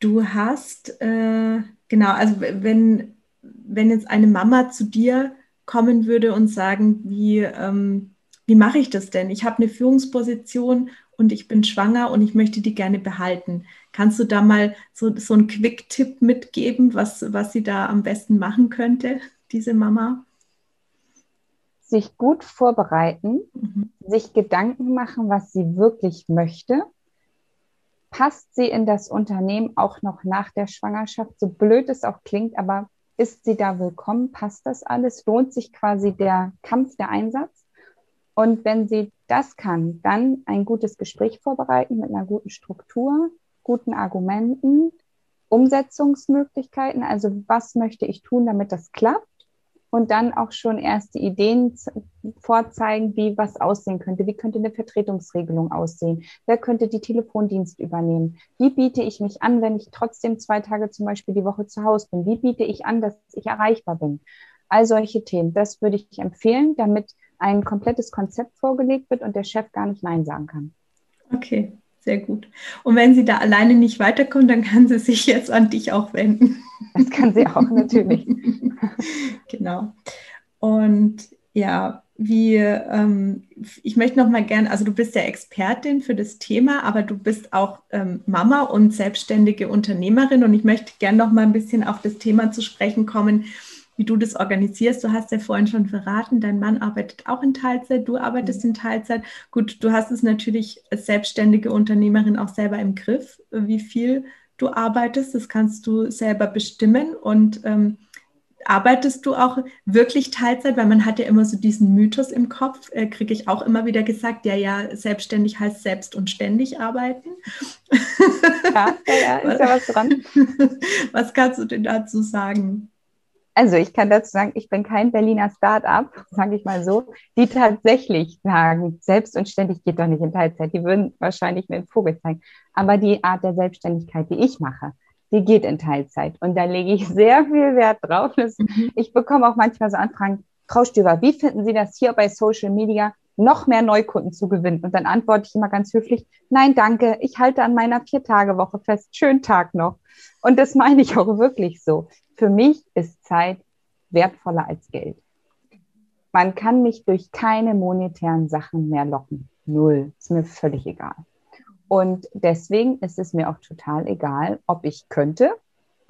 Speaker 1: du hast, äh, genau, also wenn, wenn jetzt eine Mama zu dir kommen würde und sagen, wie, ähm, wie mache ich das denn? Ich habe eine Führungsposition und ich bin schwanger und ich möchte die gerne behalten. Kannst du da mal so, so einen Quick-Tipp mitgeben, was, was sie da am besten machen könnte, diese Mama?
Speaker 2: Sich gut vorbereiten, mhm. sich Gedanken machen, was sie wirklich möchte. Passt sie in das Unternehmen auch noch nach der Schwangerschaft, so blöd es auch klingt, aber ist sie da willkommen? Passt das alles? Lohnt sich quasi der Kampf, der Einsatz? Und wenn sie das kann, dann ein gutes Gespräch vorbereiten mit einer guten Struktur, guten Argumenten, Umsetzungsmöglichkeiten, also was möchte ich tun, damit das klappt und dann auch schon erste Ideen vorzeigen, wie was aussehen könnte. Wie könnte eine Vertretungsregelung aussehen? Wer könnte die Telefondienst übernehmen? Wie biete ich mich an, wenn ich trotzdem zwei Tage zum Beispiel die Woche zu Hause bin? Wie biete ich an, dass ich erreichbar bin? All solche Themen, das würde ich empfehlen, damit ein komplettes Konzept vorgelegt wird und der Chef gar nicht Nein sagen kann.
Speaker 1: Okay, sehr gut. Und wenn sie da alleine nicht weiterkommt, dann kann sie sich jetzt an dich auch wenden.
Speaker 2: Das kann sie auch, natürlich.
Speaker 1: genau. Und ja, wie, ähm, ich möchte noch mal gerne, also du bist ja Expertin für das Thema, aber du bist auch ähm, Mama und selbstständige Unternehmerin und ich möchte gerne noch mal ein bisschen auf das Thema zu sprechen kommen, wie du das organisierst. Du hast ja vorhin schon verraten, dein Mann arbeitet auch in Teilzeit, du arbeitest mhm. in Teilzeit. Gut, du hast es natürlich als selbstständige Unternehmerin auch selber im Griff, wie viel du arbeitest. Das kannst du selber bestimmen und ähm, arbeitest du auch wirklich Teilzeit? Weil man hat ja immer so diesen Mythos im Kopf, äh, kriege ich auch immer wieder gesagt, ja, ja, selbstständig heißt selbst und ständig arbeiten.
Speaker 2: Ja, ja, ist ja was dran.
Speaker 1: Was kannst du denn dazu sagen?
Speaker 2: Also ich kann dazu sagen, ich bin kein Berliner Start-up, sage ich mal so, die tatsächlich sagen, selbst und ständig geht doch nicht in Teilzeit. Die würden wahrscheinlich mir einen Vogel zeigen. Aber die Art der Selbstständigkeit, die ich mache, die geht in Teilzeit. Und da lege ich sehr viel Wert drauf. Das, mhm. Ich bekomme auch manchmal so Anfragen, Frau Stöber, wie finden Sie das hier bei Social Media, noch mehr Neukunden zu gewinnen? Und dann antworte ich immer ganz höflich, nein, danke, ich halte an meiner Vier-Tage-Woche fest. Schönen Tag noch. Und das meine ich auch wirklich so. Für mich ist Zeit wertvoller als Geld. Man kann mich durch keine monetären Sachen mehr locken. Null. Ist mir völlig egal. Und deswegen ist es mir auch total egal, ob ich könnte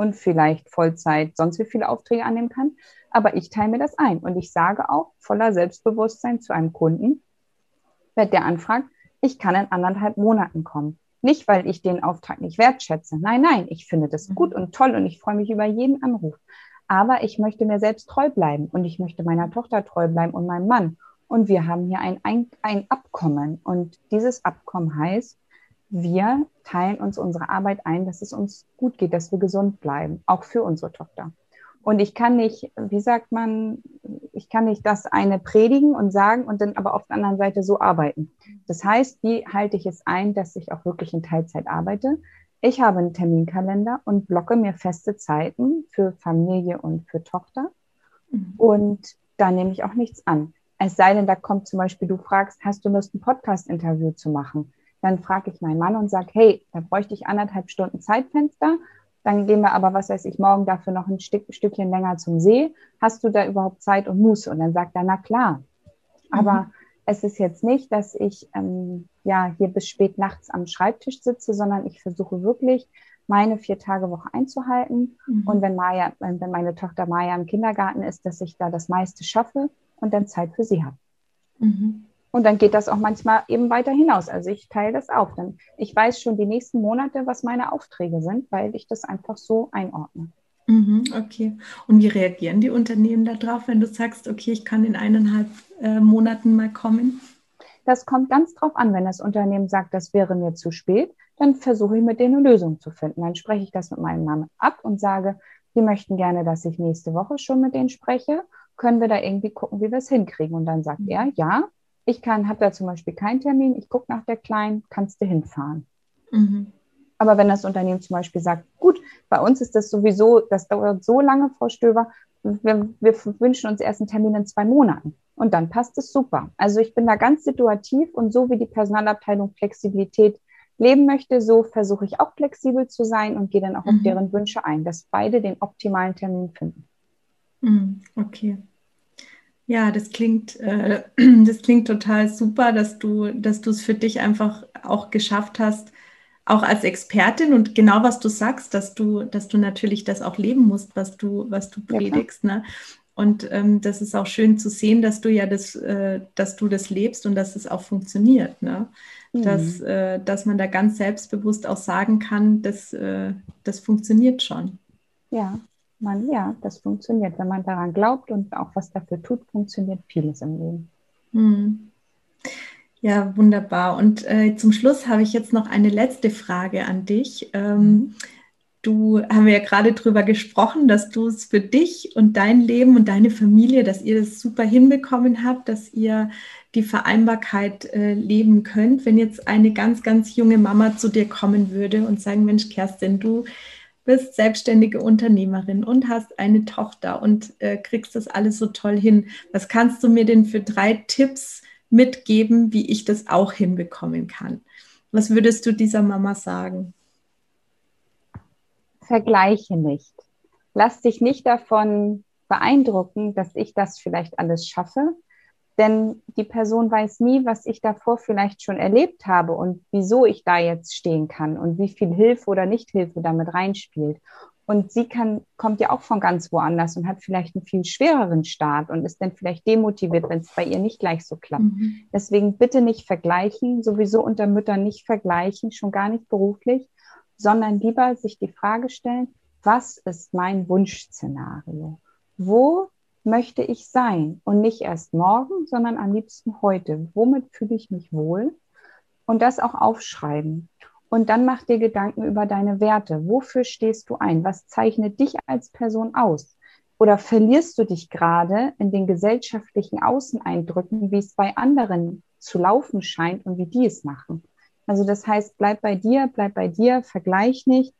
Speaker 2: und vielleicht Vollzeit sonst wie viele Aufträge annehmen kann. Aber ich teile mir das ein und ich sage auch voller Selbstbewusstsein zu einem Kunden, wenn der anfragt, ich kann in anderthalb Monaten kommen. Nicht, weil ich den Auftrag nicht wertschätze. Nein, nein, ich finde das mhm. gut und toll und ich freue mich über jeden Anruf. Aber ich möchte mir selbst treu bleiben und ich möchte meiner Tochter treu bleiben und meinem Mann. Und wir haben hier ein, ein, ein Abkommen. Und dieses Abkommen heißt, wir teilen uns unsere Arbeit ein, dass es uns gut geht, dass wir gesund bleiben, auch für unsere Tochter. Und ich kann nicht, wie sagt man, ich kann nicht das eine predigen und sagen und dann aber auf der anderen Seite so arbeiten. Das heißt, wie halte ich es ein, dass ich auch wirklich in Teilzeit arbeite? Ich habe einen Terminkalender und blocke mir feste Zeiten für Familie und für Tochter. Mhm. Und da nehme ich auch nichts an. Es sei denn, da kommt zum Beispiel, du fragst, hast du Lust, ein Podcast-Interview zu machen? Dann frage ich meinen Mann und sage, hey, da bräuchte ich anderthalb Stunden Zeitfenster. Dann gehen wir aber, was weiß ich, morgen dafür noch ein Stück, Stückchen länger zum See. Hast du da überhaupt Zeit und Muße? Und dann sagt er, na klar. Aber mhm. es ist jetzt nicht, dass ich ähm, ja hier bis spät nachts am Schreibtisch sitze, sondern ich versuche wirklich meine vier Tage Woche einzuhalten. Mhm. Und wenn Maya, wenn meine Tochter Maya im Kindergarten ist, dass ich da das meiste schaffe und dann Zeit für sie habe. Mhm. Und dann geht das auch manchmal eben weiter hinaus. Also ich teile das auf. Dann ich weiß schon die nächsten Monate, was meine Aufträge sind, weil ich das einfach so einordne.
Speaker 1: Mhm, okay. Und wie reagieren die Unternehmen darauf, wenn du sagst, okay, ich kann in eineinhalb äh, Monaten mal kommen?
Speaker 2: Das kommt ganz drauf an. Wenn das Unternehmen sagt, das wäre mir zu spät, dann versuche ich mit denen eine Lösung zu finden. Dann spreche ich das mit meinem Mann ab und sage, die möchten gerne, dass ich nächste Woche schon mit denen spreche. Können wir da irgendwie gucken, wie wir es hinkriegen? Und dann sagt er, ja, ich kann, habe da zum Beispiel keinen Termin, ich gucke nach der Kleinen, kannst du hinfahren. Mhm. Aber wenn das Unternehmen zum Beispiel sagt, gut, bei uns ist das sowieso, das dauert so lange, Frau Stöber, wir, wir wünschen uns erst einen Termin in zwei Monaten. Und dann passt es super. Also ich bin da ganz situativ und so wie die Personalabteilung Flexibilität leben möchte, so versuche ich auch flexibel zu sein und gehe dann auch mhm. auf deren Wünsche ein, dass beide den optimalen Termin finden.
Speaker 1: Mhm. Okay. Ja, das klingt, äh, das klingt total super, dass du, dass du es für dich einfach auch geschafft hast, auch als Expertin und genau was du sagst, dass du, dass du natürlich das auch leben musst, was du, was du predigst. Ja, ne? Und ähm, das ist auch schön zu sehen, dass du ja das, äh, dass du das lebst und dass es auch funktioniert. Ne? Mhm. Dass, äh, dass man da ganz selbstbewusst auch sagen kann, dass, äh, das funktioniert schon.
Speaker 2: Ja, man, ja, das funktioniert. Wenn man daran glaubt und auch was dafür tut, funktioniert vieles im Leben. Mhm.
Speaker 1: Ja, wunderbar. Und äh, zum Schluss habe ich jetzt noch eine letzte Frage an dich. Ähm, mhm. Du haben wir ja gerade drüber gesprochen, dass du es für dich und dein Leben und deine Familie, dass ihr das super hinbekommen habt, dass ihr die Vereinbarkeit äh, leben könnt. Wenn jetzt eine ganz, ganz junge Mama zu dir kommen würde und sagen, Mensch, Kerstin, du bist selbstständige Unternehmerin und hast eine Tochter und äh, kriegst das alles so toll hin. Was kannst du mir denn für drei Tipps mitgeben, wie ich das auch hinbekommen kann? Was würdest du dieser Mama sagen?
Speaker 2: vergleiche nicht. Lass dich nicht davon beeindrucken, dass ich das vielleicht alles schaffe, denn die Person weiß nie, was ich davor vielleicht schon erlebt habe und wieso ich da jetzt stehen kann und wie viel Hilfe oder Nichthilfe damit reinspielt. Und sie kann, kommt ja auch von ganz woanders und hat vielleicht einen viel schwereren Start und ist dann vielleicht demotiviert, wenn es bei ihr nicht gleich so klappt. Mhm. Deswegen bitte nicht vergleichen, sowieso unter Müttern nicht vergleichen, schon gar nicht beruflich, sondern lieber sich die Frage stellen, was ist mein Wunschszenario? Wo möchte ich sein? Und nicht erst morgen, sondern am liebsten heute. Womit fühle ich mich wohl? Und das auch aufschreiben. Und dann mach dir Gedanken über deine Werte. Wofür stehst du ein? Was zeichnet dich als Person aus? Oder verlierst du dich gerade in den gesellschaftlichen Außeneindrücken, wie es bei anderen zu laufen scheint und wie die es machen? Also das heißt, bleib bei dir, bleib bei dir, vergleich nicht,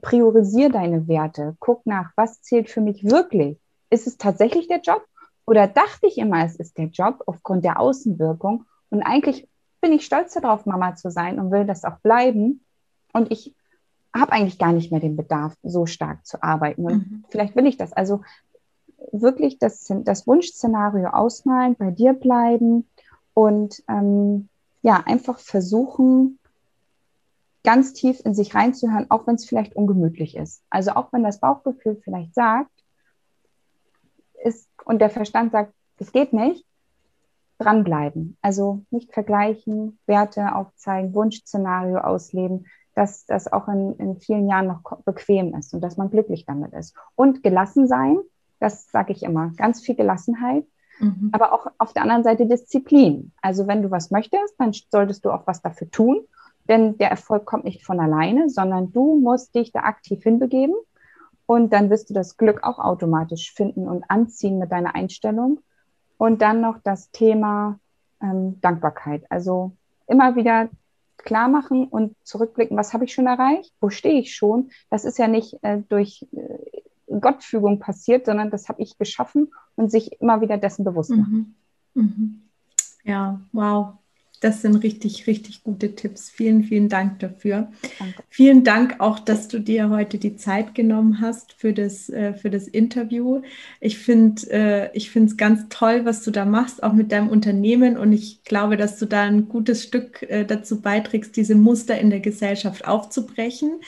Speaker 2: priorisier deine Werte, guck nach, was zählt für mich wirklich. Ist es tatsächlich der Job? Oder dachte ich immer, es ist der Job aufgrund der Außenwirkung? Und eigentlich bin ich stolz darauf, Mama zu sein und will das auch bleiben. Und ich habe eigentlich gar nicht mehr den Bedarf, so stark zu arbeiten. Und mhm. vielleicht will ich das. Also wirklich das, das Wunschszenario ausmalen, bei dir bleiben und ähm, ja, einfach versuchen, ganz tief in sich reinzuhören, auch wenn es vielleicht ungemütlich ist. Also auch wenn das Bauchgefühl vielleicht sagt, ist, und der Verstand sagt, es geht nicht, dranbleiben. Also nicht vergleichen, Werte aufzeigen, Wunschszenario ausleben, dass das auch in, in vielen Jahren noch bequem ist und dass man glücklich damit ist. Und gelassen sein, das sage ich immer, ganz viel Gelassenheit Mhm. Aber auch auf der anderen Seite Disziplin. Also wenn du was möchtest, dann solltest du auch was dafür tun, denn der Erfolg kommt nicht von alleine, sondern du musst dich da aktiv hinbegeben und dann wirst du das Glück auch automatisch finden und anziehen mit deiner Einstellung. Und dann noch das Thema ähm, Dankbarkeit. Also immer wieder klar machen und zurückblicken, was habe ich schon erreicht, wo stehe ich schon. Das ist ja nicht äh, durch äh, Gottfügung passiert, sondern das habe ich geschaffen und sich immer wieder dessen bewusst machen.
Speaker 1: Mhm. Mhm. Ja, wow. Das sind richtig, richtig gute Tipps. Vielen, vielen Dank dafür. Danke. Vielen Dank auch, dass du dir heute die Zeit genommen hast für das, äh, für das Interview. Ich finde äh, es ganz toll, was du da machst, auch mit deinem Unternehmen. Und ich glaube, dass du da ein gutes Stück äh, dazu beiträgst, diese Muster in der Gesellschaft aufzubrechen.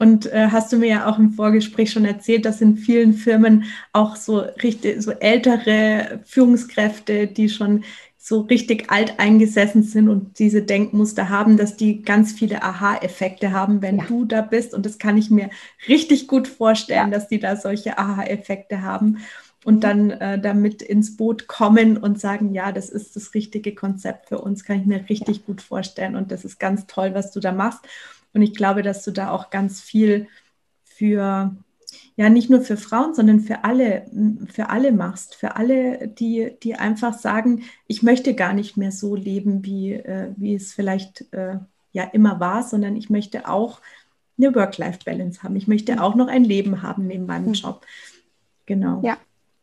Speaker 1: Und äh, hast du mir ja auch im Vorgespräch schon erzählt, dass in vielen Firmen auch so richtig, so ältere Führungskräfte, die schon so richtig alt eingesessen sind und diese Denkmuster haben, dass die ganz viele Aha-Effekte haben, wenn ja. du da bist. Und das kann ich mir richtig gut vorstellen, ja. dass die da solche Aha-Effekte haben und mhm. dann äh, damit ins Boot kommen und sagen, ja, das ist das richtige Konzept für uns, kann ich mir richtig ja. gut vorstellen. Und das ist ganz toll, was du da machst. Und ich glaube, dass du da auch ganz viel für ja nicht nur für Frauen, sondern für alle, für alle machst, für alle, die, die einfach sagen, ich möchte gar nicht mehr so leben, wie, äh, wie es vielleicht äh, ja immer war, sondern ich möchte auch eine Work-Life-Balance haben. Ich möchte auch noch ein Leben haben neben meinem hm. Job. Genau.
Speaker 2: Ja,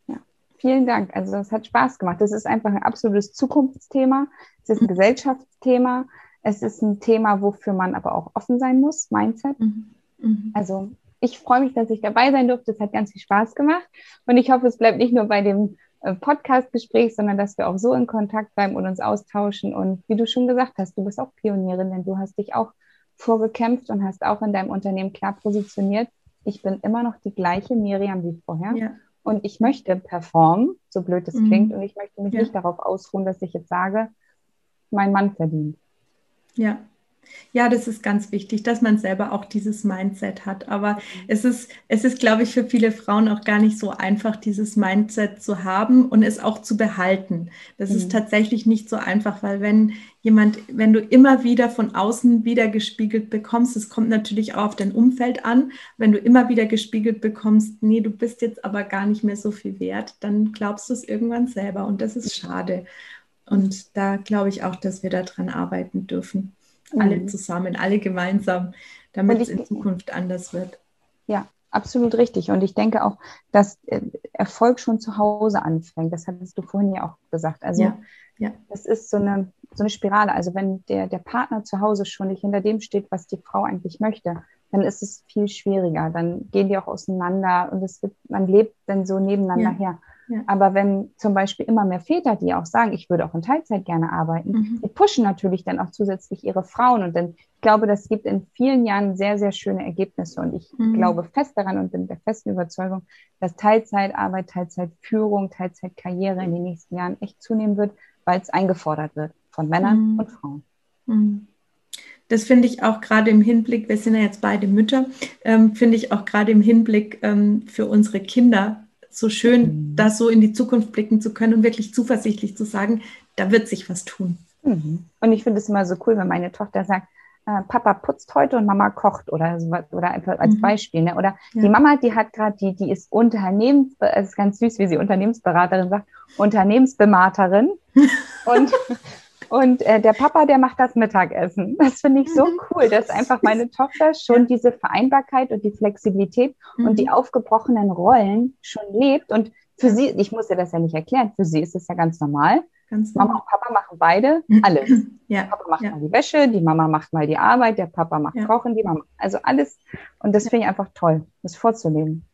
Speaker 2: ja. Vielen Dank. Also das hat Spaß gemacht. Das ist einfach ein absolutes Zukunftsthema. Es ist ein mhm. Gesellschaftsthema. Es ist ein Thema, wofür man aber auch offen sein muss, Mindset. Mhm. Mhm. Also ich freue mich, dass ich dabei sein durfte. Es hat ganz viel Spaß gemacht. Und ich hoffe, es bleibt nicht nur bei dem äh, Podcast-Gespräch, sondern dass wir auch so in Kontakt bleiben und uns austauschen. Und wie du schon gesagt hast, du bist auch Pionierin, denn du hast dich auch vorgekämpft und hast auch in deinem Unternehmen klar positioniert. Ich bin immer noch die gleiche Miriam wie vorher. Ja. Und ich möchte performen, so blöd es mhm. klingt. Und ich möchte mich ja. nicht darauf ausruhen, dass ich jetzt sage, mein Mann verdient.
Speaker 1: Ja, ja, das ist ganz wichtig, dass man selber auch dieses Mindset hat. Aber es ist, es ist, glaube ich, für viele Frauen auch gar nicht so einfach, dieses Mindset zu haben und es auch zu behalten. Das mhm. ist tatsächlich nicht so einfach, weil wenn jemand, wenn du immer wieder von außen wieder gespiegelt bekommst, es kommt natürlich auch auf dein Umfeld an, wenn du immer wieder gespiegelt bekommst, nee, du bist jetzt aber gar nicht mehr so viel wert, dann glaubst du es irgendwann selber und das ist schade. Und da glaube ich auch, dass wir daran arbeiten dürfen. Alle mhm. zusammen, alle gemeinsam, damit es in Zukunft anders wird.
Speaker 2: Ja, absolut richtig. Und ich denke auch, dass äh, Erfolg schon zu Hause anfängt. Das hattest du vorhin ja auch gesagt. Also ja, ja. das ist so eine, so eine Spirale. Also wenn der, der Partner zu Hause schon nicht hinter dem steht, was die Frau eigentlich möchte, dann ist es viel schwieriger. Dann gehen die auch auseinander und es wird, man lebt dann so nebeneinander ja. her. Aber wenn zum Beispiel immer mehr Väter, die auch sagen, ich würde auch in Teilzeit gerne arbeiten, mhm. die pushen natürlich dann auch zusätzlich ihre Frauen. Und dann, ich glaube, das gibt in vielen Jahren sehr, sehr schöne Ergebnisse. Und ich mhm. glaube fest daran und bin der festen Überzeugung, dass Teilzeitarbeit, Teilzeitführung, Teilzeitkarriere in den nächsten Jahren echt zunehmen wird, weil es eingefordert wird von Männern mhm. und Frauen.
Speaker 1: Mhm. Das finde ich auch gerade im Hinblick, wir sind ja jetzt beide Mütter, ähm, finde ich auch gerade im Hinblick ähm, für unsere Kinder so schön, mhm. da so in die Zukunft blicken zu können und wirklich zuversichtlich zu sagen, da wird sich was tun.
Speaker 2: Mhm. Und ich finde es immer so cool, wenn meine Tochter sagt, äh, Papa putzt heute und Mama kocht oder so, oder einfach als mhm. Beispiel. Ne? Oder ja. die Mama, die hat gerade, die, die ist Unternehmens, es ist ganz süß, wie sie Unternehmensberaterin sagt, Unternehmensbematerin. und und äh, der Papa, der macht das Mittagessen. Das finde ich so mhm. cool, dass einfach meine Tochter schon diese Vereinbarkeit und die Flexibilität mhm. und die aufgebrochenen Rollen schon lebt. Und für sie, ich muss ihr das ja nicht erklären, für sie ist es ja ganz normal. Ganz Mama und Papa machen beide mhm. alles. Ja. Der Papa macht ja. mal die Wäsche, die Mama macht mal die Arbeit, der Papa macht ja. Kochen, die Mama. Also alles. Und das finde ich einfach toll, das vorzuleben.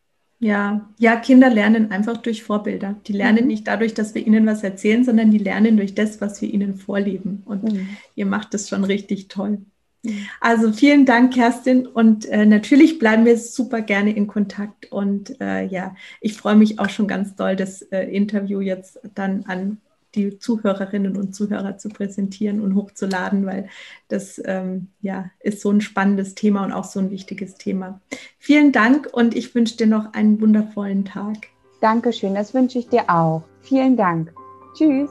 Speaker 1: Ja, ja, Kinder lernen einfach durch Vorbilder. Die lernen mhm. nicht dadurch, dass wir ihnen was erzählen, sondern die lernen durch das, was wir ihnen vorleben. Und mhm. ihr macht das schon richtig toll. Mhm. Also vielen Dank, Kerstin. Und äh, natürlich bleiben wir super gerne in Kontakt. Und äh, ja, ich freue mich auch schon ganz doll, das äh, Interview jetzt dann an die Zuhörerinnen und Zuhörer zu präsentieren und hochzuladen, weil das ähm, ja, ist so ein spannendes Thema und auch so ein wichtiges Thema. Vielen Dank und ich wünsche dir noch einen wundervollen Tag.
Speaker 2: Dankeschön, das wünsche ich dir auch. Vielen Dank. Tschüss.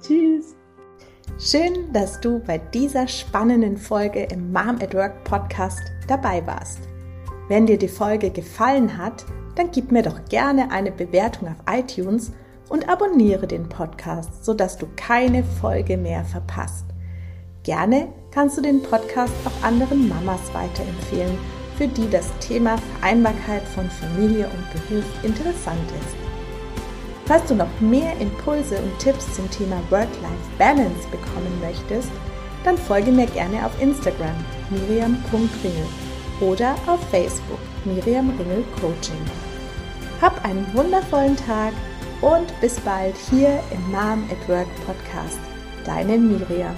Speaker 1: Tschüss. Schön, dass du bei dieser spannenden Folge im Mom at Work Podcast dabei warst. Wenn dir die Folge gefallen hat, dann gib mir doch gerne eine Bewertung auf iTunes und abonniere den Podcast, sodass du keine Folge mehr verpasst. Gerne kannst du den Podcast auch anderen Mamas weiterempfehlen, für die das Thema Vereinbarkeit von Familie und Beruf interessant ist. Falls du noch mehr Impulse und Tipps zum Thema Work-Life-Balance bekommen möchtest, dann folge mir gerne auf Instagram miriam.ringel oder auf Facebook Miriam Ringel Coaching. Hab einen wundervollen Tag und bis bald hier im Mom at Work Podcast. Deine Miriam.